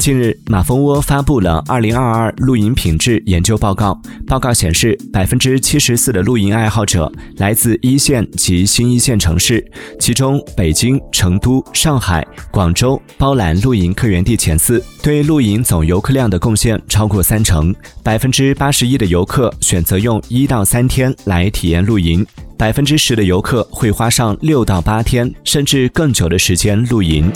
近日马蜂窝发布了二零二二露营品质研究报告报告显示百分之七十四的露营爱好者来自一线及新一线城市其中北京成都上海广州包揽露营客源地前四对露营总游客量的贡献超过三成百分之八十一的游客选择用一到三天来体验露营百分之十的游客会花上六到八天甚至更久的时间露营